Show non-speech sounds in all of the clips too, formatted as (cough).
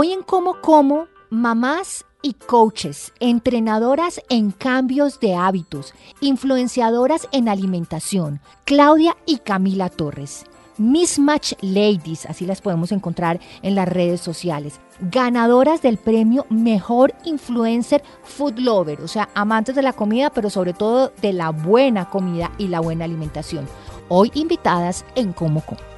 Hoy en Como Como, mamás y coaches, entrenadoras en cambios de hábitos, influenciadoras en alimentación, Claudia y Camila Torres. Mismatch Ladies, así las podemos encontrar en las redes sociales. Ganadoras del premio Mejor Influencer Food Lover, o sea, amantes de la comida, pero sobre todo de la buena comida y la buena alimentación. Hoy invitadas en Como Como.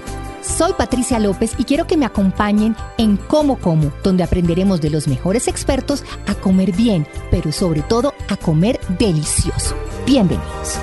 Soy Patricia López y quiero que me acompañen en Como Como, donde aprenderemos de los mejores expertos a comer bien, pero sobre todo a comer delicioso. Bienvenidos.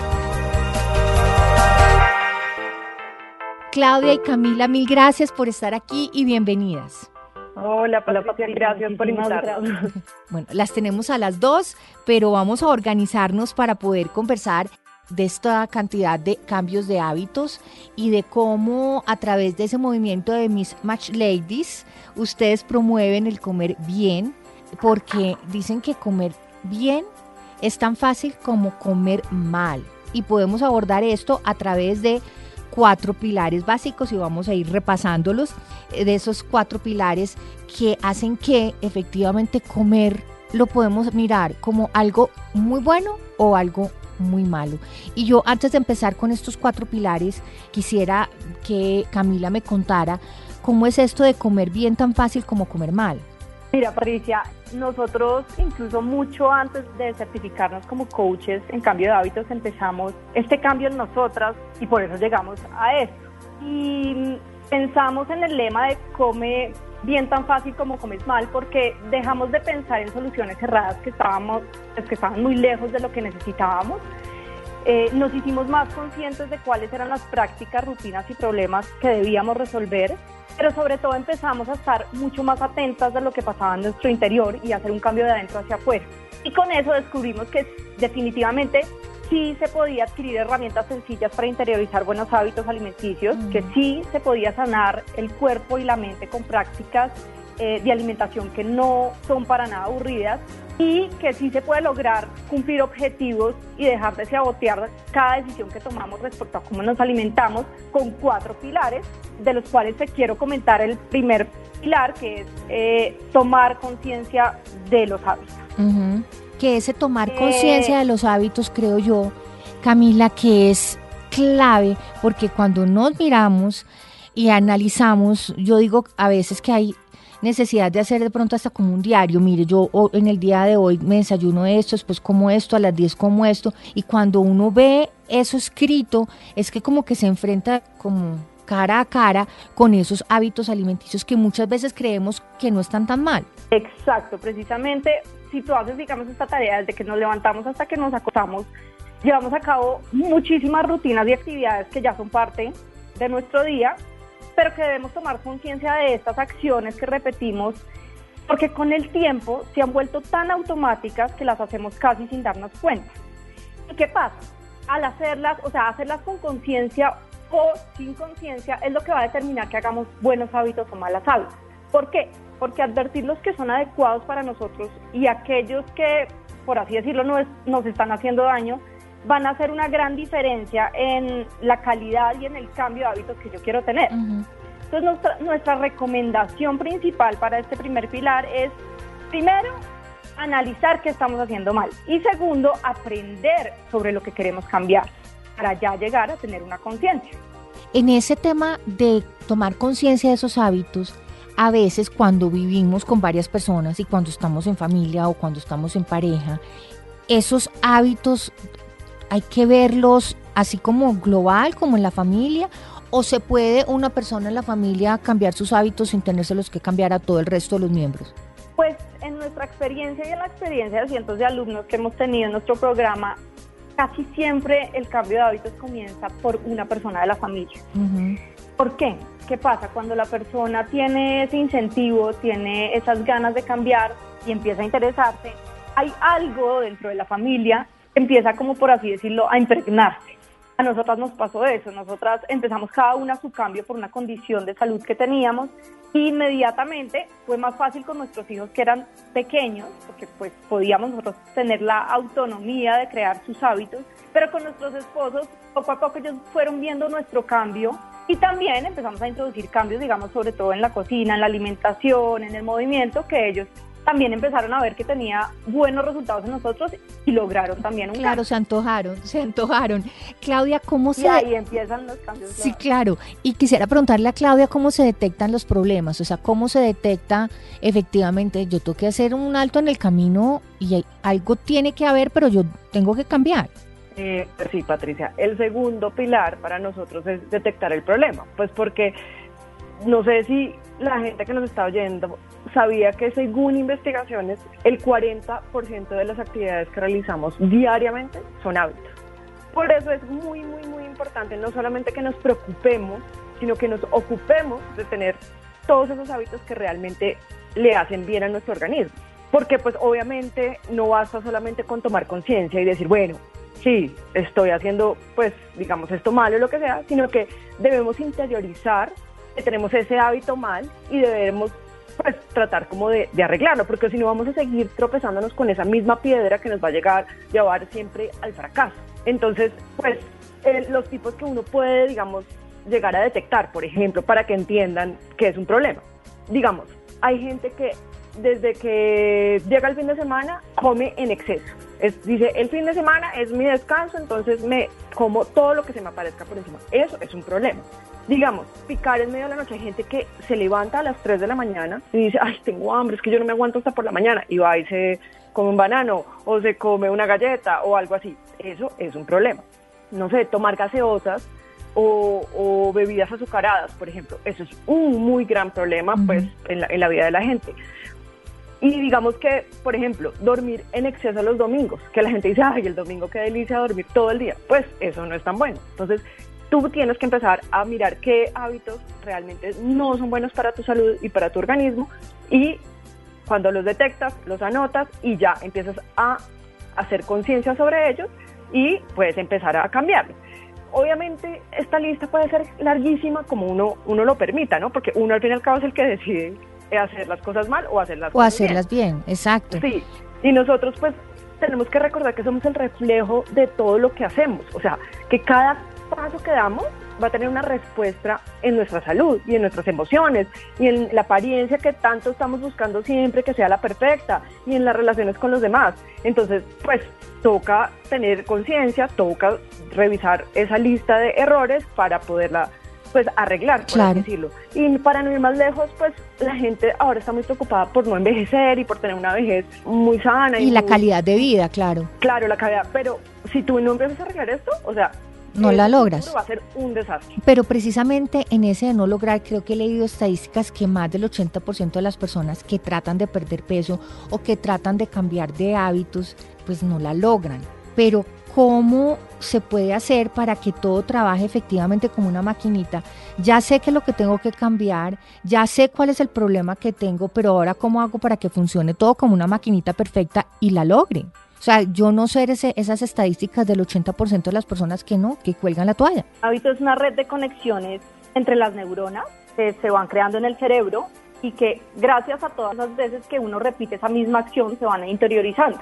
Claudia y Camila, mil gracias por estar aquí y bienvenidas. Hola, Patricia, gracias por invitarnos. Bueno, las tenemos a las dos, pero vamos a organizarnos para poder conversar de esta cantidad de cambios de hábitos y de cómo a través de ese movimiento de mis Match Ladies ustedes promueven el comer bien, porque dicen que comer bien es tan fácil como comer mal. Y podemos abordar esto a través de cuatro pilares básicos y vamos a ir repasándolos eh, de esos cuatro pilares que hacen que efectivamente comer lo podemos mirar como algo muy bueno o algo muy malo. Y yo antes de empezar con estos cuatro pilares, quisiera que Camila me contara cómo es esto de comer bien tan fácil como comer mal. Mira, Patricia, nosotros incluso mucho antes de certificarnos como coaches en cambio de hábitos empezamos este cambio en nosotras y por eso llegamos a esto. Y pensamos en el lema de come bien tan fácil como comes mal porque dejamos de pensar en soluciones cerradas que estábamos que estaban muy lejos de lo que necesitábamos eh, nos hicimos más conscientes de cuáles eran las prácticas, rutinas y problemas que debíamos resolver, pero sobre todo empezamos a estar mucho más atentas de lo que pasaba en nuestro interior y hacer un cambio de adentro hacia afuera. Y con eso descubrimos que definitivamente sí se podía adquirir herramientas sencillas para interiorizar buenos hábitos alimenticios, que sí se podía sanar el cuerpo y la mente con prácticas eh, de alimentación que no son para nada aburridas y que sí se puede lograr cumplir objetivos y dejar de sabotear cada decisión que tomamos respecto a cómo nos alimentamos con cuatro pilares, de los cuales te quiero comentar el primer pilar, que es eh, tomar conciencia de los hábitos. Que ese tomar conciencia de los hábitos, creo yo, Camila, que es clave, porque cuando nos miramos y analizamos, yo digo a veces que hay necesidad de hacer de pronto hasta como un diario, mire, yo en el día de hoy me desayuno esto, después como esto, a las 10 como esto, y cuando uno ve eso escrito, es que como que se enfrenta como cara a cara con esos hábitos alimenticios que muchas veces creemos que no están tan mal. Exacto, precisamente si tú haces, digamos, esta tarea desde que nos levantamos hasta que nos acostamos, llevamos a cabo muchísimas rutinas y actividades que ya son parte de nuestro día pero que debemos tomar conciencia de estas acciones que repetimos, porque con el tiempo se han vuelto tan automáticas que las hacemos casi sin darnos cuenta. ¿Y qué pasa? Al hacerlas, o sea, hacerlas con conciencia o sin conciencia es lo que va a determinar que hagamos buenos hábitos o malas hábitos. ¿Por qué? Porque advertir los que son adecuados para nosotros y aquellos que, por así decirlo, nos, nos están haciendo daño, van a hacer una gran diferencia en la calidad y en el cambio de hábitos que yo quiero tener. Entonces nuestra, nuestra recomendación principal para este primer pilar es, primero, analizar qué estamos haciendo mal y segundo, aprender sobre lo que queremos cambiar para ya llegar a tener una conciencia. En ese tema de tomar conciencia de esos hábitos, a veces cuando vivimos con varias personas y cuando estamos en familia o cuando estamos en pareja, esos hábitos hay que verlos así como global, como en la familia, o se puede una persona en la familia cambiar sus hábitos sin tenérselos que cambiar a todo el resto de los miembros? Pues en nuestra experiencia y en la experiencia de cientos de alumnos que hemos tenido en nuestro programa, casi siempre el cambio de hábitos comienza por una persona de la familia. ¿Por qué? ¿Qué pasa? Cuando la persona tiene ese incentivo, tiene esas ganas de cambiar y empieza a interesarse, hay algo dentro de la familia que empieza como por así decirlo a impregnarse. A nosotras nos pasó eso, nosotras empezamos cada una su cambio por una condición de salud que teníamos y inmediatamente fue más fácil con nuestros hijos que eran pequeños, porque pues podíamos nosotros tener la autonomía de crear sus hábitos, pero con nuestros esposos poco a poco ellos fueron viendo nuestro cambio y también empezamos a introducir cambios, digamos, sobre todo en la cocina, en la alimentación, en el movimiento, que ellos también empezaron a ver que tenía buenos resultados en nosotros y lograron también un Claro, se antojaron, (laughs) se antojaron. Claudia, ¿cómo se...? Y ahí empiezan los cambios. Sí, claro. Y quisiera preguntarle a Claudia cómo se detectan los problemas, o sea, cómo se detecta efectivamente, yo tengo que hacer un alto en el camino y algo tiene que haber, pero yo tengo que cambiar. Eh, sí, Patricia. El segundo pilar para nosotros es detectar el problema, pues porque no sé si la gente que nos está oyendo sabía que según investigaciones, el 40% de las actividades que realizamos diariamente son hábitos. Por eso es muy, muy, muy importante no solamente que nos preocupemos, sino que nos ocupemos de tener todos esos hábitos que realmente le hacen bien a nuestro organismo. Porque pues obviamente no basta solamente con tomar conciencia y decir, bueno, sí, estoy haciendo pues digamos esto mal o lo que sea, sino que debemos interiorizar que tenemos ese hábito mal y debemos pues tratar como de, arreglarlo, porque si no vamos a seguir tropezándonos con esa misma piedra que nos va a llegar, llevar siempre al fracaso. Entonces, pues los tipos que uno puede, digamos, llegar a detectar, por ejemplo, para que entiendan que es un problema. Digamos, hay gente que desde que llega el fin de semana come en exceso. Es, dice, el fin de semana es mi descanso, entonces me como todo lo que se me aparezca por encima. Eso es un problema digamos, picar en medio de la noche. Hay gente que se levanta a las 3 de la mañana y dice, ay, tengo hambre, es que yo no me aguanto hasta por la mañana. Y va y se come un banano o se come una galleta o algo así. Eso es un problema. No sé, tomar gaseosas o, bebidas azucaradas, por ejemplo. Eso es un muy gran problema pues, en la, en la vida de la gente. Y digamos que, por ejemplo, dormir en exceso los domingos, que la gente dice, ay, el domingo qué delicia dormir todo el día. Pues eso no es tan bueno. Entonces, tú tienes que empezar a mirar qué hábitos realmente no son buenos para tu salud y para tu organismo y cuando los detectas, los anotas y ya empiezas a hacer conciencia sobre ellos y puedes empezar a cambiarlos. Obviamente esta lista puede ser larguísima como uno, uno lo permita, ¿no? Porque uno al fin y al cabo es el que decide hacer las cosas mal o hacerlas o hacerlas bien, exacto. Sí, y nosotros pues tenemos que recordar que somos el reflejo de todo lo que hacemos, o sea, que cada paso que damos va a tener una respuesta en nuestra salud y en nuestras emociones y en la apariencia que tanto estamos buscando siempre que sea la perfecta y en las relaciones con los demás. Entonces, pues toca tener conciencia, toca revisar esa lista de errores para poderla pues arreglar, por así decirlo. Y para no ir más lejos, pues la gente ahora está muy preocupada por no envejecer y por tener una vejez muy sana. Y, la calidad de vida, claro. Claro, la calidad, pero si tú no empiezas a arreglar esto, o sea, no la logras. Va a ser un desastre. Pero precisamente en ese de no lograr, creo que he leído estadísticas que más del 80% de las personas que tratan de perder peso o que tratan de cambiar de hábitos, pues no la logran. Pero ¿cómo se puede hacer para que todo trabaje efectivamente como una maquinita? Ya sé que lo que tengo que cambiar, ya sé cuál es el problema que tengo, pero ahora ¿cómo hago para que funcione todo como una maquinita perfecta y la logre? O sea, yo no sé esas estadísticas del 80% de las personas que no, que cuelgan la toalla. Hábito es una red de conexiones entre las neuronas que se van creando en el cerebro y que gracias a todas las veces que uno repite esa misma acción se van interiorizando.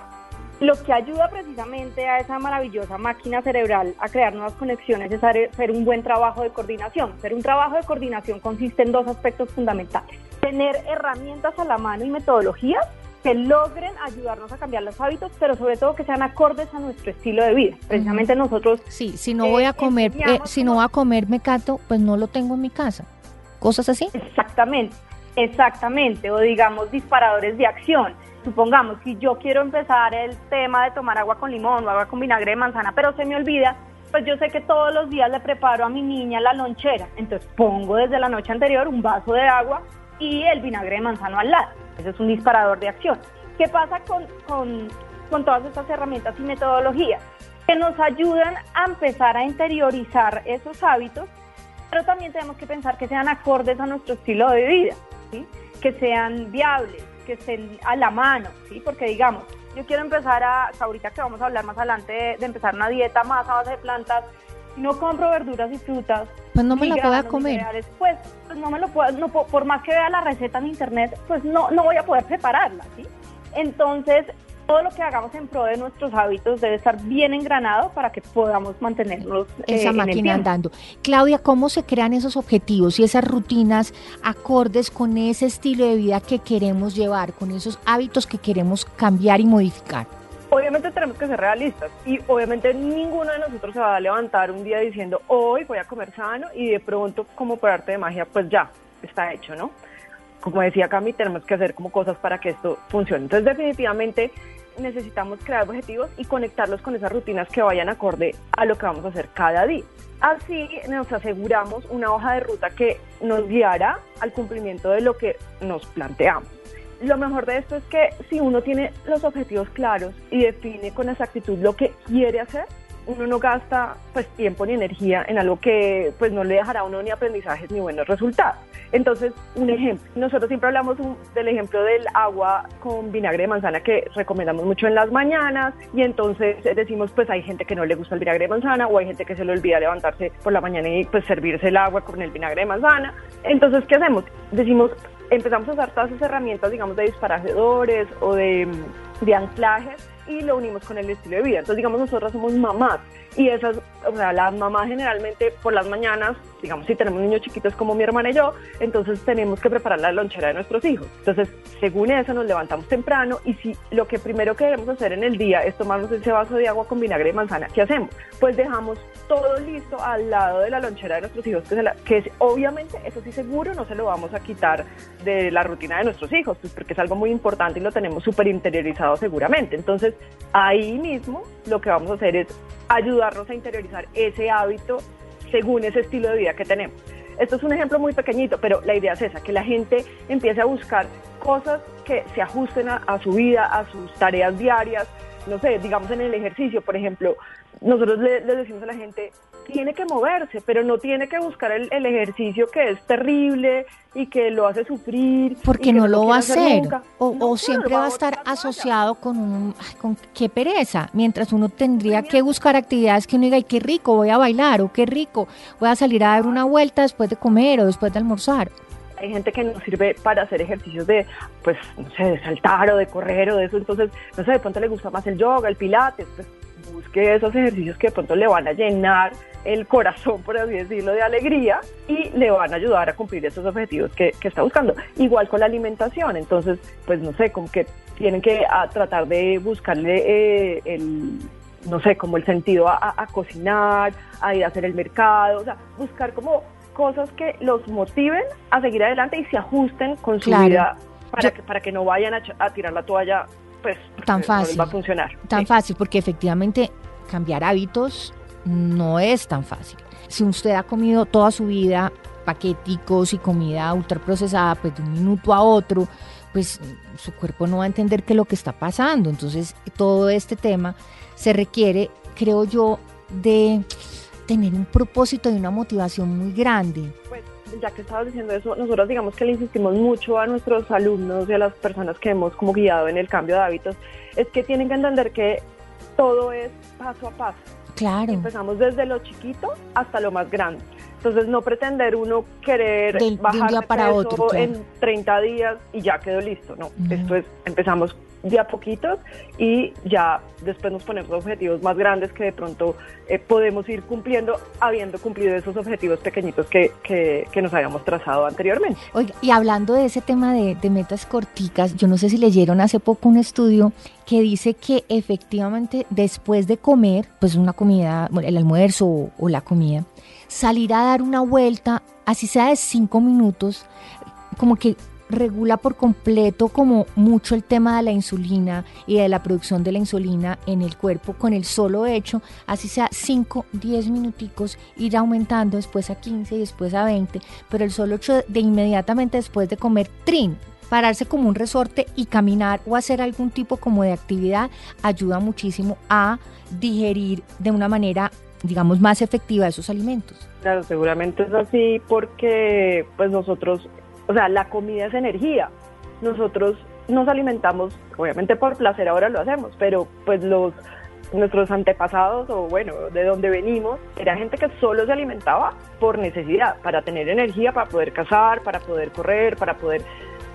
Lo que ayuda precisamente a esa maravillosa máquina cerebral a crear nuevas conexiones es hacer un buen trabajo de coordinación. Hacer un trabajo de coordinación consiste en dos aspectos fundamentales. Tener herramientas a la mano y metodologías que logren ayudarnos a cambiar los hábitos, pero sobre todo que sean acordes a nuestro estilo de vida. Precisamente nosotros... Sí, si no voy a eh, comer, eh, si no voy a comer mecato, pues no lo tengo en mi casa. Cosas así. Exactamente, exactamente. O digamos disparadores de acción. Supongamos, si yo quiero empezar el tema de tomar agua con limón o agua con vinagre de manzana, pero se me olvida, pues yo sé que todos los días le preparo a mi niña la lonchera. Entonces pongo desde la noche anterior un vaso de agua y el vinagre de manzana al lado ese es un disparador de acción. ¿Qué pasa con, con, todas estas herramientas y metodologías? Que nos ayudan a empezar a interiorizar esos hábitos, pero también tenemos que pensar que sean acordes a nuestro estilo de vida, que sean viables, que estén a la mano, ¿sí? porque digamos, yo quiero empezar a, ahorita que vamos a hablar más adelante de, de empezar una dieta más a base de plantas, no compro verduras y frutas. Pues no me lo puedo comer. Pues, pues, no me lo puedo, no, por más que vea la receta en internet, pues no, no voy a poder prepararla, ¿sí? Entonces, todo lo que hagamos en pro de nuestros hábitos debe estar bien engranado para que podamos mantenerlos eh, esa máquina andando. Claudia, ¿cómo se crean esos objetivos y esas rutinas acordes con ese estilo de vida que queremos llevar, con esos hábitos que queremos cambiar y modificar? Obviamente tenemos que ser realistas y obviamente ninguno de nosotros se va a levantar un día diciendo hoy voy a comer sano y de pronto como por arte de magia pues ya está hecho, ¿no? Como decía Cami, tenemos que hacer como cosas para que esto funcione. Entonces definitivamente necesitamos crear objetivos y conectarlos con esas rutinas que vayan acorde a lo que vamos a hacer cada día. Así nos aseguramos una hoja de ruta que nos guiará al cumplimiento de lo que nos planteamos. Lo mejor de esto es que si uno tiene los objetivos claros y define con exactitud lo que quiere hacer, uno no gasta pues tiempo ni energía en algo que pues no le dejará a uno ni aprendizajes ni buenos resultados. Entonces, un ejemplo, nosotros siempre hablamos del ejemplo del agua con vinagre de manzana que recomendamos mucho en las mañanas y entonces decimos pues hay gente que no le gusta el vinagre de manzana o hay gente que se le olvida levantarse por la mañana y pues servirse el agua con el vinagre de manzana. Entonces, ¿qué hacemos? Decimos, empezamos a usar todas esas herramientas, digamos, de disparadores o de, de anclajes y lo unimos con el estilo de vida. Entonces, digamos, nosotros somos mamás y esas, o sea, las mamás generalmente por las mañanas, digamos, si tenemos niños chiquitos como mi hermana y yo, entonces tenemos que preparar la lonchera de nuestros hijos. Entonces, según eso, nos levantamos temprano y si lo que primero queremos hacer en el día es tomarnos ese vaso de agua con vinagre de manzana, ¿qué hacemos? Pues dejamos todo listo al lado de la lonchera de nuestros hijos, que, que es, obviamente, eso sí seguro, no se lo vamos a quitar de la rutina de nuestros hijos, pues porque es algo muy importante y lo tenemos súper interiorizado seguramente. Entonces, ahí mismo lo que vamos a hacer es a interiorizar ese hábito según ese estilo de vida que tenemos. Esto es un ejemplo muy pequeñito, pero la idea es esa, que la gente empiece a buscar cosas que se ajusten a, su vida, a sus tareas diarias, no sé, digamos en el ejercicio, por ejemplo, nosotros le, decimos a la gente, tiene que moverse, pero no tiene que buscar el, ejercicio que es terrible y que lo hace sufrir. Porque no lo va a hacer. O, siempre va a estar asociado con un, con qué pereza, mientras uno tendría que buscar actividades que uno diga, ay, qué rico, voy a bailar, o qué rico, voy a salir a dar una vuelta después de comer o después de almorzar. Hay gente que no sirve para hacer ejercicios de, pues, no sé, de saltar o de correr o de eso, entonces, no sé, de pronto le gusta más el yoga, el pilates, pues busque esos ejercicios que de pronto le van a llenar el corazón, por así decirlo, de alegría y le van a ayudar a cumplir esos objetivos que, está buscando. Igual con la alimentación, entonces, pues no sé, como que tienen que tratar de buscarle eh, el, no sé, como el sentido a, cocinar, a ir a hacer el mercado, o sea, buscar como cosas que los motiven a seguir adelante y se ajusten con su vida para, que, para que no vayan a tirar la toalla pues tan fácil, va a funcionar. Tan fácil, porque efectivamente cambiar hábitos no es tan fácil. Si usted ha comido toda su vida paqueticos y comida ultraprocesada, pues de un minuto a otro, pues su cuerpo no va a entender qué es lo que está pasando. Entonces, todo este tema se requiere, creo yo, de tener un propósito y una motivación muy grande. Pues ya que estabas diciendo eso, nosotros digamos que le insistimos mucho a nuestros alumnos y a las personas que hemos como guiado en el cambio de hábitos, es que tienen que entender que todo es paso a paso. Claro. Empezamos desde lo chiquito hasta lo más grande. Entonces no pretender uno querer bajar de, para otro, en 30 días y ya quedó listo. No, esto es, empezamos de a poquitos y ya después nos ponemos objetivos más grandes que de pronto eh, podemos ir cumpliendo habiendo cumplido esos objetivos pequeñitos que, que, nos habíamos trazado anteriormente. Oiga, y hablando de ese tema de, de metas corticas, yo no sé si leyeron hace poco un estudio que dice que efectivamente después de comer, pues una comida, el almuerzo o la comida, salir a dar una vuelta, así sea de cinco minutos, como que regula por completo como mucho el tema de la insulina y de la producción de la insulina en el cuerpo con el solo hecho, así sea 5, 10 minuticos, ir aumentando después a 15 y después a 20, pero el solo hecho de inmediatamente después de comer trin, pararse como un resorte y caminar o hacer algún tipo como de actividad ayuda muchísimo a digerir de una manera digamos más efectiva esos alimentos. Claro, seguramente es así porque pues nosotros o sea, la comida es energía. Nosotros nos alimentamos, obviamente por placer ahora lo hacemos, pero pues los nuestros antepasados o bueno, de donde venimos, era gente que solo se alimentaba por necesidad, para tener energía, para poder cazar, para poder correr, para poder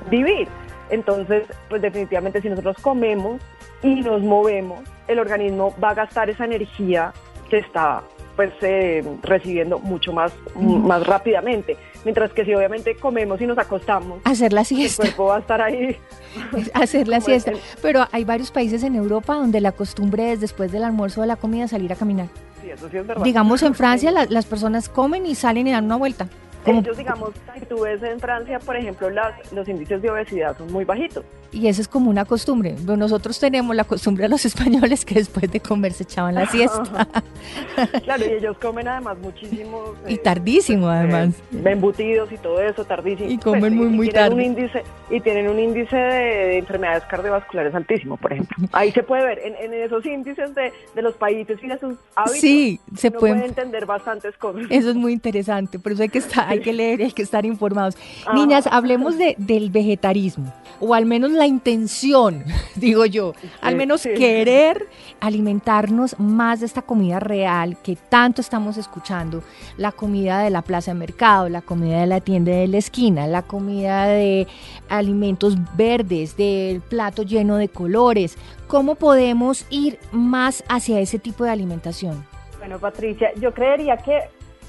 vivir. Entonces, pues definitivamente si nosotros comemos y nos movemos, el organismo va a gastar esa energía que está pues eh, recibiendo mucho más, más rápidamente. Mientras que si obviamente comemos y nos acostamos, hacer la siesta. el cuerpo va a estar ahí. (laughs) hacer la siesta. Pero hay varios países en Europa donde la costumbre es después del almuerzo o de la comida salir a caminar. Sí, eso sí es verdad. Digamos en (laughs) Francia las personas comen y salen y dan una vuelta. Ellos, digamos, si tú ves en Francia, por ejemplo, las, los índices de obesidad son muy bajitos. Y eso es como una costumbre. Nosotros tenemos la costumbre de los (laughs) españoles que después de comer se echaban la siesta. (laughs) claro, y ellos comen además muchísimo. y tardísimo eh, además. embutidos y todo eso, tardísimo. Y comen muy, muy tarde. Un índice, y tienen un índice de, enfermedades cardiovasculares altísimo, por ejemplo. (laughs) Ahí se puede ver, en, esos índices de, de, los países y de sus hábitos, sí, se puede entender bastantes cosas. Eso es muy interesante, por eso hay que estar, hay que leer hay que estar informados. Niñas, hablemos de, del vegetarismo, o al menos la intención, (laughs) digo yo, al menos querer alimentarnos más de esta comida real que tanto estamos escuchando, la comida de la plaza de mercado, la comida de la tienda de la esquina, la comida de alimentos verdes, del plato lleno de colores. ¿Cómo podemos ir más hacia ese tipo de alimentación? Bueno, Patricia, yo creería que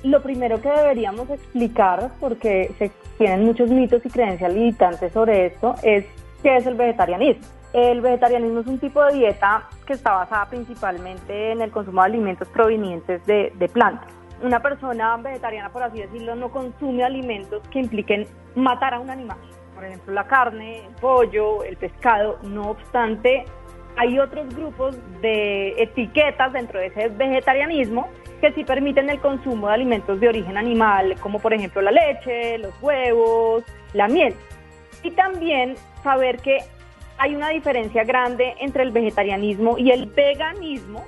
lo primero que deberíamos explicar, porque se tienen muchos mitos y creencias limitantes sobre esto, es ¿Qué es el vegetarianismo? El vegetarianismo es un tipo de dieta que está basada principalmente en el consumo de alimentos provenientes de, plantas. Una persona vegetariana, por así decirlo, no consume alimentos que impliquen matar a un animal. Por ejemplo, la carne, el pollo, el pescado. No obstante, hay otros grupos de etiquetas dentro de ese vegetarianismo que sí permiten el consumo de alimentos de origen animal, como por ejemplo la leche, los huevos, la miel. Y también saber que hay una diferencia grande entre el vegetarianismo y el veganismo.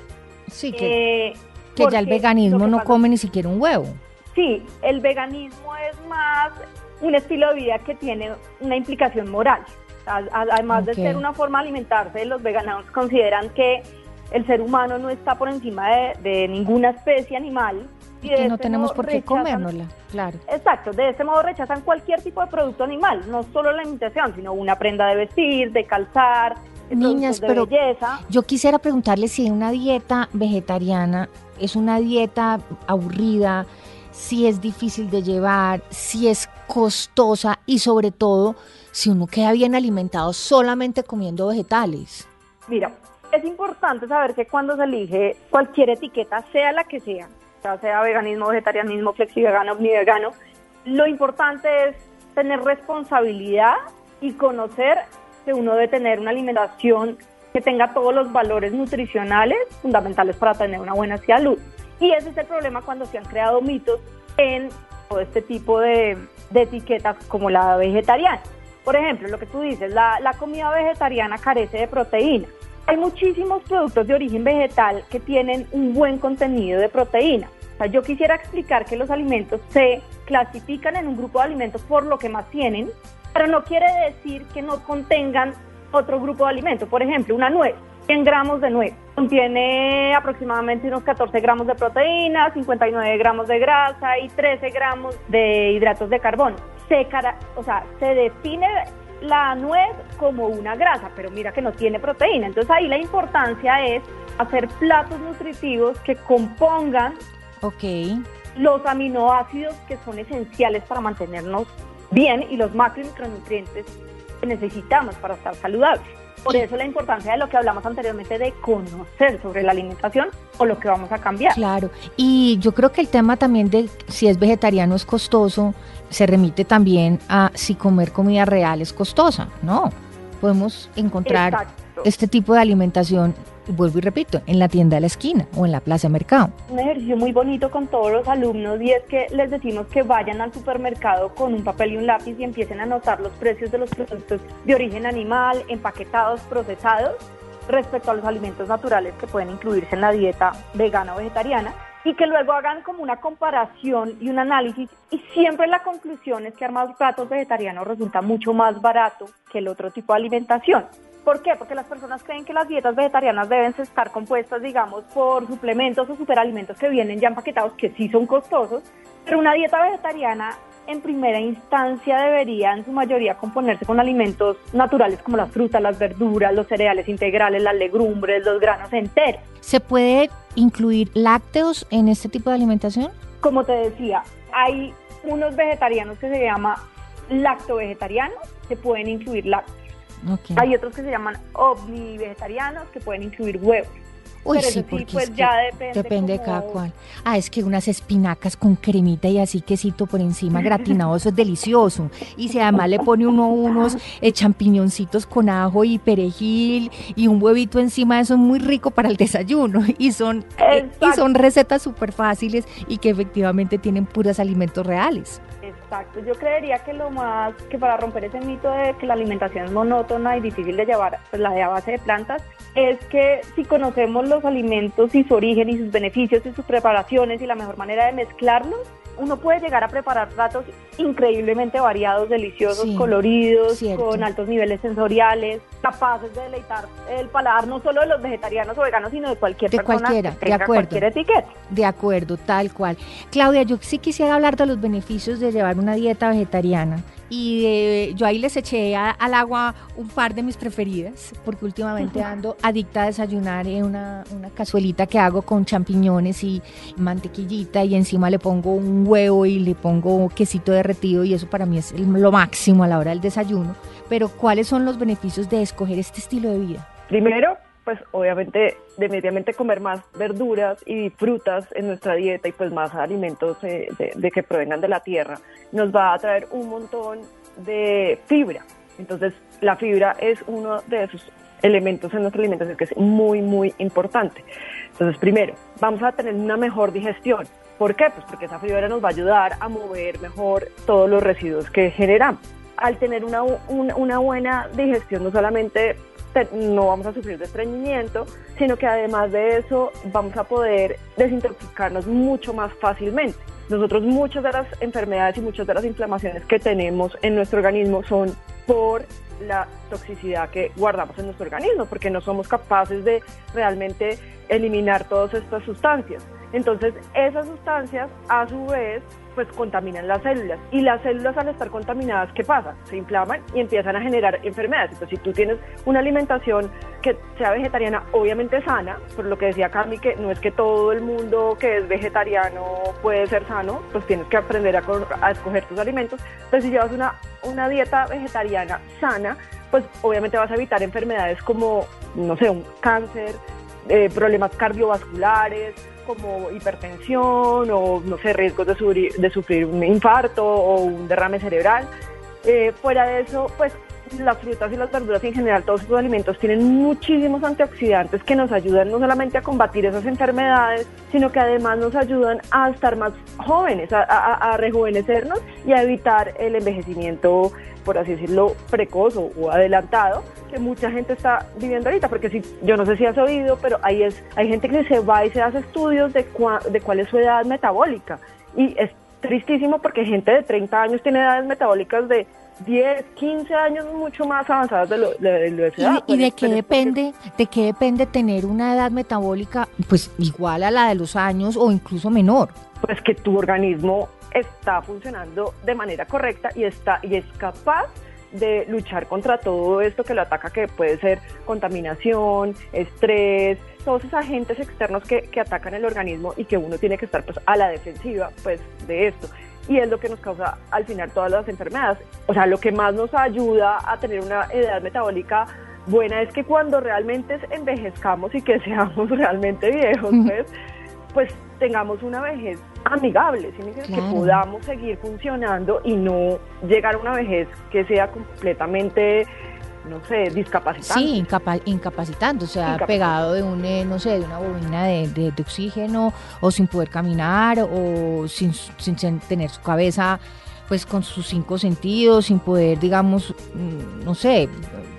Sí, que, eh, que ya el veganismo no come ni siquiera un huevo. Sí, el veganismo es más un estilo de vida que tiene una implicación moral. Además de ser una forma de alimentarse, los veganos consideran que el ser humano no está por encima de ninguna especie animal y, que no este tenemos por qué comérnosla, claro. Exacto, de ese modo rechazan cualquier tipo de producto animal, no solo la alimentación, sino una prenda de vestir, de calzar, Niñas, de pero belleza. yo quisiera preguntarle si una dieta vegetariana es una dieta aburrida, si es difícil de llevar, si es costosa y sobre todo si uno queda bien alimentado solamente comiendo vegetales. Mira, es importante saber que cuando se elige cualquier etiqueta, sea la que sea, sea veganismo, vegetarianismo, flexi-vegano, ni vegano, lo importante es tener responsabilidad y conocer que uno debe tener una alimentación que tenga todos los valores nutricionales fundamentales para tener una buena salud. Y ese es el problema cuando se han creado mitos en todo este tipo de, etiquetas como la vegetariana. Por ejemplo, lo que tú dices, la, la comida vegetariana carece de proteína. Hay muchísimos productos de origen vegetal que tienen un buen contenido de proteína. yo quisiera explicar que los alimentos se clasifican en un grupo de alimentos por lo que más tienen, pero no quiere decir que no contengan otro grupo de alimentos. Por ejemplo, una nuez, 100 gramos de nuez, contiene aproximadamente unos 14 gramos de proteína, 59 gramos de grasa y 13 gramos de hidratos de carbono. Se, o sea, se define la nuez como una grasa, pero mira que no tiene proteína. Entonces ahí la importancia es hacer platos nutritivos que compongan los aminoácidos que son esenciales para mantenernos bien y los macro y micronutrientes que necesitamos para estar saludables. Por eso la importancia de lo que hablamos anteriormente de conocer sobre la alimentación o lo que vamos a cambiar. Claro, y yo creo que el tema también de si es vegetariano es costoso, se remite también a si comer comida real es costosa, ¿no? Podemos encontrar este tipo de alimentación vuelvo y repito, en la tienda de la esquina o en la plaza de mercado. Un ejercicio muy bonito con todos los alumnos y es que les decimos que vayan al supermercado con un papel y un lápiz y empiecen a anotar los precios de los productos de origen animal, empaquetados, procesados, respecto a los alimentos naturales que pueden incluirse en la dieta vegana o vegetariana y que luego hagan como una comparación y un análisis y siempre la conclusión es que armar platos vegetarianos resulta mucho más barato que el otro tipo de alimentación. ¿Por qué? Porque las personas creen que las dietas vegetarianas deben estar compuestas, digamos, por suplementos o superalimentos que vienen ya empaquetados, que sí son costosos, pero una dieta vegetariana en primera instancia debería en su mayoría componerse con alimentos naturales como las frutas, las verduras, los cereales integrales, las legumbres, los granos enteros. ¿Se puede incluir lácteos en este tipo de alimentación? Como te decía, hay unos vegetarianos que se llama lacto-vegetarianos, que pueden incluir lácteos. Hay otros que se llaman ovni-vegetarianos, que pueden incluir huevos. Uy, sí, porque pues ya depende. Depende de cada cual. Ah, es que unas espinacas con cremita y así quesito por encima gratinado, eso es delicioso. Y si además le pone uno unos eh, champiñoncitos con ajo y perejil y un huevito encima, eso es muy rico para el desayuno. (laughs) Y son, eh, y son recetas súper fáciles y que efectivamente tienen puros alimentos reales. Exacto, yo creería que lo más, que para romper ese mito de que la alimentación es monótona y difícil de llevar, pues la de a base de plantas, es que si conocemos los alimentos y su origen y sus beneficios y sus preparaciones y la mejor manera de mezclarlos, uno puede llegar a preparar platos increíblemente variados, deliciosos, coloridos, con altos niveles sensoriales, capaces de deleitar el paladar no solo de los vegetarianos o veganos, sino de cualquier de persona cualquiera, de acuerdo. cualquier etiqueta. De acuerdo, tal cual. Claudia, yo sí quisiera hablar de los beneficios de llevar una dieta vegetariana y yo ahí les eché al agua un par de mis preferidas, porque últimamente ando adicta a desayunar en una, una, cazuelita que hago con champiñones y mantequillita y encima le pongo un huevo y le pongo quesito derretido y eso para mí es lo máximo a la hora del desayuno. Pero ¿cuáles son los beneficios de escoger este estilo de vida? Primero, pues obviamente definitivamente comer más verduras y frutas en nuestra dieta y pues más alimentos eh, de, que provengan de la tierra nos va a traer un montón de fibra. Entonces la fibra es uno de esos elementos en nuestra alimentación que es muy muy importante. Entonces primero vamos a tener una mejor digestión. ¿Por qué? Pues porque esa fibra nos va a ayudar a mover mejor todos los residuos que generamos. Al tener una, una buena digestión no solamente no vamos a sufrir de estreñimiento, sino que además de eso vamos a poder desintoxicarnos mucho más fácilmente. Nosotros muchas de las enfermedades y muchas de las inflamaciones que tenemos en nuestro organismo son por la toxicidad que guardamos en nuestro organismo, porque no somos capaces de realmente eliminar todas estas sustancias. Entonces, esas sustancias, a su vez, pues contaminan las células. Y las células al estar contaminadas, ¿qué pasa? Se inflaman y empiezan a generar enfermedades. Entonces, si tú tienes una alimentación que sea vegetariana, obviamente sana, por lo que decía Cami, que no es que todo el mundo que es vegetariano puede ser sano, pues tienes que aprender a, escoger tus alimentos. Pero si llevas una, una dieta vegetariana sana, pues obviamente vas a evitar enfermedades como, no sé, un cáncer, eh, problemas cardiovasculares, como hipertensión o, no sé, riesgos de sufrir, de sufrir un infarto o un derrame cerebral. Eh, fuera de eso, pues las frutas y las verduras en general, todos estos alimentos tienen muchísimos antioxidantes que nos ayudan no solamente a combatir esas enfermedades, sino que además nos ayudan a estar más jóvenes, a, rejuvenecernos y a evitar el envejecimiento, por así decirlo, precoz o adelantado que mucha gente está viviendo ahorita, porque si, yo no sé si has oído, pero ahí es, hay gente que se va y se hace estudios de, de cuál es su edad metabólica. Y es tristísimo porque gente de 30 años tiene edades metabólicas de 10, 15 años mucho más avanzadas de lo de, de esa edad. ¿Y, de qué depende, de qué depende tener una edad metabólica pues igual a la de los años o incluso menor? Pues que tu organismo está funcionando de manera correcta y está y es capaz de luchar contra todo esto que lo ataca, que puede ser contaminación, estrés, todos esos agentes externos que, que, atacan el organismo y que uno tiene que estar pues a la defensiva pues de esto. Y es lo que nos causa al final todas las enfermedades. O sea, lo que más nos ayuda a tener una edad metabólica buena es que cuando realmente envejezcamos y que (laughs) seamos realmente viejos, pues, pues tengamos una vejez amigable, que podamos seguir funcionando y no llegar a una vejez que sea completamente no sé, discapacitante. Sí, incapacitando, o sea, pegado de un, eh, no sé, de una bobina de, oxígeno, o sin poder caminar, o sin, sin, tener su cabeza, pues con sus cinco sentidos, sin poder, digamos, mm, no sé,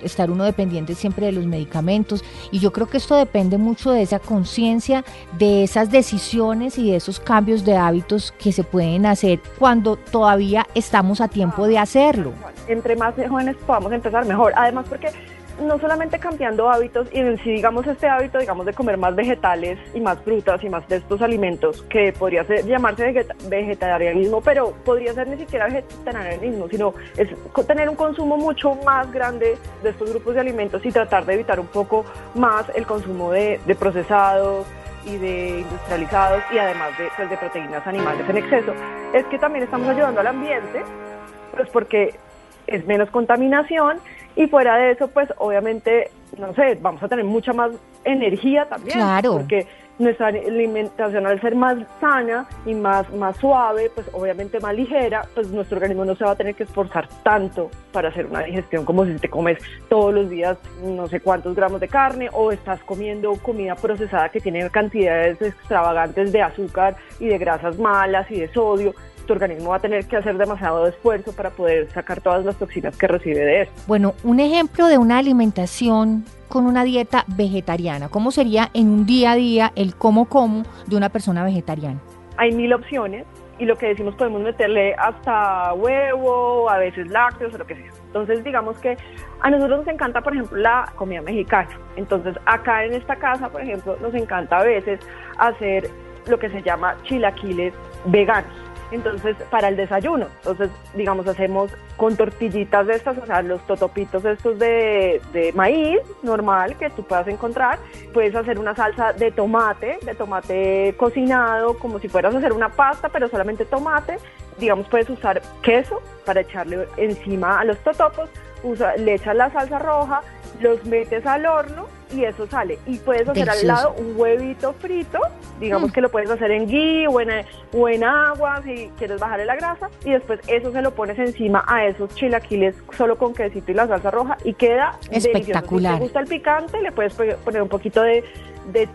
estar uno dependiente siempre de los medicamentos. Y yo creo que esto depende mucho de esa conciencia, de esas decisiones y de esos cambios de hábitos que se pueden hacer cuando todavía estamos a tiempo de hacerlo. Entre más jóvenes podamos empezar, mejor. Además, porque no solamente cambiando hábitos y si digamos este hábito digamos de comer más vegetales y más frutas y más de estos alimentos que podría ser, llamarse vegetarianismo pero podría ser ni siquiera vegetarianismo sino es tener un consumo mucho más grande de estos grupos de alimentos y tratar de evitar un poco más el consumo de, procesados y de industrializados y además de, pues, de proteínas animales en exceso. Es que también estamos ayudando al ambiente pues porque es menos contaminación y fuera de eso, pues obviamente, no sé, vamos a tener mucha más energía también. Claro. Porque nuestra alimentación al ser más sana y más, más suave, pues obviamente más ligera, pues nuestro organismo no se va a tener que esforzar tanto para hacer una digestión como si te comes todos los días no sé cuántos gramos de carne o estás comiendo comida procesada que tiene cantidades extravagantes de azúcar y de grasas malas y de sodio tu organismo va a tener que hacer demasiado esfuerzo para poder sacar todas las toxinas que recibe de eso. Bueno, un ejemplo de una alimentación con una dieta vegetariana, ¿cómo sería en un día a día el cómo como de una persona vegetariana? Hay mil opciones y lo que decimos podemos meterle hasta huevo, a veces lácteos o lo que sea. Entonces digamos que a nosotros nos encanta, por ejemplo, la comida mexicana. Entonces acá en esta casa, por ejemplo, nos encanta a veces hacer lo que se llama chilaquiles veganos entonces para el desayuno. Entonces, digamos, hacemos con tortillitas de estas, o sea, los totopitos estos de, de, maíz normal que tú puedas encontrar. Puedes hacer una salsa de tomate, de tomate cocinado, como si fueras a hacer una pasta, pero solamente tomate. Digamos, puedes usar queso para echarle encima a los totopos, usa, le echas la salsa roja, los metes al horno y eso sale. Y puedes hacer al lado un huevito frito, digamos mm. que lo puedes hacer en ghee o en, agua si quieres bajarle la grasa, y después eso se lo pones encima a esos chilaquiles solo con quesito y la salsa roja y queda espectacular. Si te gusta el picante, le puedes poner un poquito de,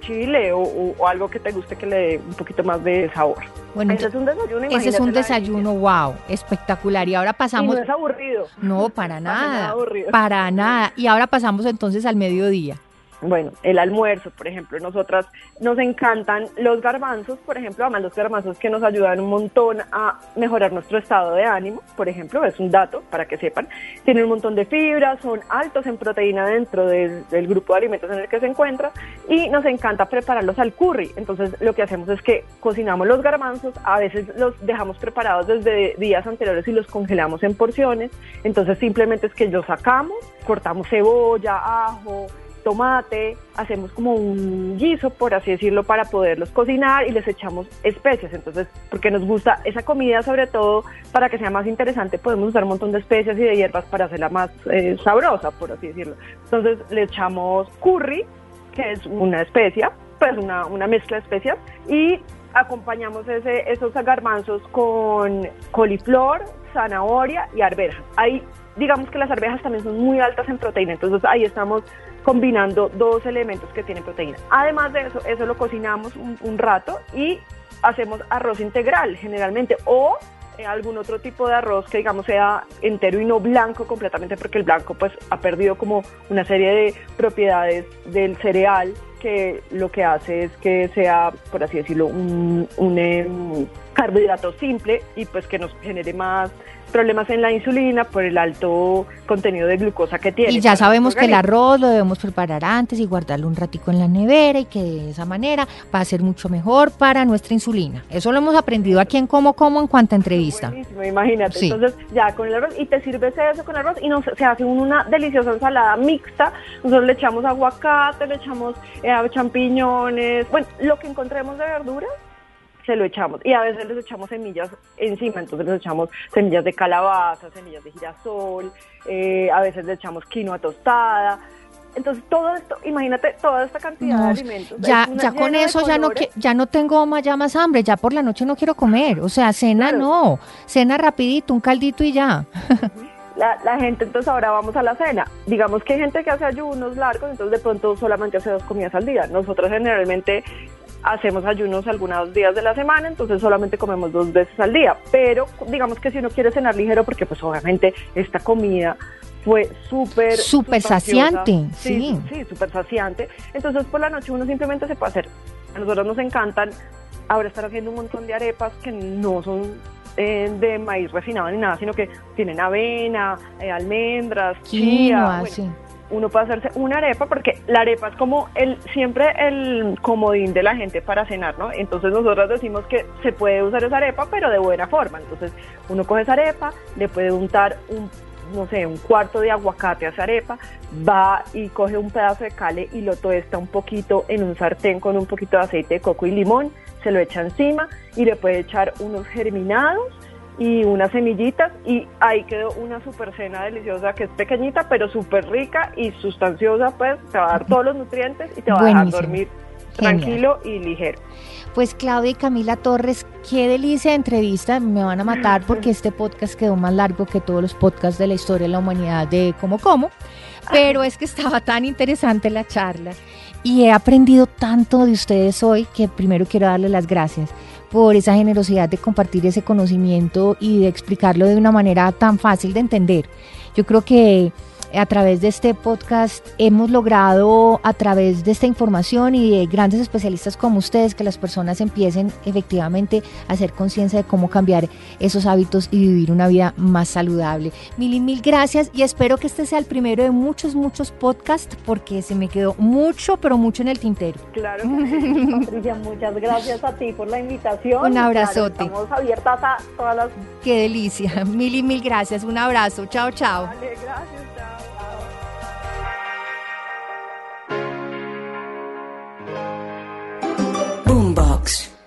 chile o, algo que te guste que le dé un poquito más de sabor. Bueno, ese es un desayuno, ese es un desayuno, wow, espectacular. Y ahora pasamos. no es aburrido. No, para (laughs) nada. Para nada. Y ahora pasamos entonces al mediodía. Bueno, el almuerzo, por ejemplo, nosotras nos encantan los garbanzos, por ejemplo, además los garbanzos que nos ayudan un montón a mejorar nuestro estado de ánimo, por ejemplo, es un dato para que sepan. Tienen un montón de fibras, son altos en proteína dentro del, grupo de alimentos en el que se encuentra y nos encanta prepararlos al curry. Entonces, lo que hacemos es que cocinamos los garbanzos, a veces los dejamos preparados desde días anteriores y los congelamos en porciones. Entonces, simplemente es que los sacamos, cortamos cebolla, ajo, tomate, hacemos como un guiso, por así decirlo, para poderlos cocinar y les echamos especias. Entonces, porque nos gusta esa comida, sobre todo para que sea más interesante, podemos usar un montón de especias y de hierbas para hacerla más eh, sabrosa, por así decirlo. Entonces, le echamos curry, que es una especia, pues una, una mezcla de especias, y acompañamos ese, esos garbanzos con coliflor, zanahoria y arvejas. Ahí digamos que las arvejas también son muy altas en proteína, entonces ahí estamos combinando dos elementos que tienen proteína. Además de eso, eso lo cocinamos un, rato y hacemos arroz integral generalmente o eh, algún otro tipo de arroz que digamos sea entero y no blanco completamente porque el blanco pues ha perdido como una serie de propiedades del cereal que lo que hace es que sea, por así decirlo, un, em, carbohidrato simple y pues que nos genere más problemas en la insulina por el alto contenido de glucosa que tiene. Y ya sabemos que el arroz lo debemos preparar antes y guardarlo un ratico en la nevera y que de esa manera va a ser mucho mejor para nuestra insulina. Eso lo hemos aprendido aquí en Como Como en cuanto a entrevista. Buenísimo, imagínate. Entonces ya con el arroz y te sirves eso con arroz y nos, se hace una deliciosa ensalada mixta. Nosotros le echamos aguacate, le echamos eh, champiñones, bueno, lo que encontremos de verduras se lo echamos. Y a veces les echamos semillas encima, entonces les echamos semillas de calabaza, semillas de girasol, eh, a veces le echamos quinoa tostada. Entonces todo esto, imagínate toda esta cantidad de alimentos. Ya, ya con eso ya no ya no tengo más, ya más hambre, ya por la noche no quiero comer, o sea, cena no, cena rapidito, un caldito y ya. La, la, gente entonces ahora vamos a la cena. Digamos que hay gente que hace ayunos largos, entonces de pronto solamente hace dos comidas al día. Nosotros generalmente hacemos ayunos algunos días de la semana, entonces solamente comemos dos veces al día. Pero digamos que si uno quiere cenar ligero, porque pues obviamente esta comida fue súper... Súper saciante, sí. Sí, súper saciante. Entonces por la noche uno simplemente se puede hacer. A nosotros nos encantan ahora estar haciendo un montón de arepas que no son eh, de maíz refinado ni nada, sino que tienen avena, eh, almendras, chía. Uno puede hacerse una arepa porque la arepa es como el siempre el comodín de la gente para cenar, ¿no? Entonces nosotros decimos que se puede usar esa arepa, pero de buena forma. Entonces uno coge esa arepa, le puede untar un no sé, un cuarto de aguacate a esa arepa, va y coge un pedazo de cale y lo tuesta un poquito en un sartén con un poquito de aceite de coco y limón, se lo echa encima y le puede echar unos germinados y unas semillitas y ahí quedó una super cena deliciosa que es pequeñita pero súper rica y sustanciosa, pues te va a dar todos los nutrientes y te va a dejar dormir tranquilo y ligero. Pues Claudia y Camila Torres, qué delicia de entrevista. Me van a matar (laughs) porque este podcast quedó más largo que todos los podcasts de la historia de la humanidad de Como Como. Pero es que estaba tan interesante la charla y he aprendido tanto de ustedes hoy que primero quiero darles las gracias por esa generosidad de compartir ese conocimiento y de explicarlo de una manera tan fácil de entender. Yo creo que a través de este podcast hemos logrado, a través de esta información y de grandes especialistas como ustedes, que las personas empiecen efectivamente a hacer conciencia de cómo cambiar esos hábitos y vivir una vida más saludable. Mil y mil gracias y espero que este sea el primero de muchos, muchos podcasts porque se me quedó mucho, pero mucho en el tintero. Claro, (laughs) Patricia, muchas gracias a ti por la invitación. Un abrazote. estamos abiertas a todas las... Qué delicia. Mil y mil gracias. Un abrazo. Chao, chao. Vale, gracias. Box.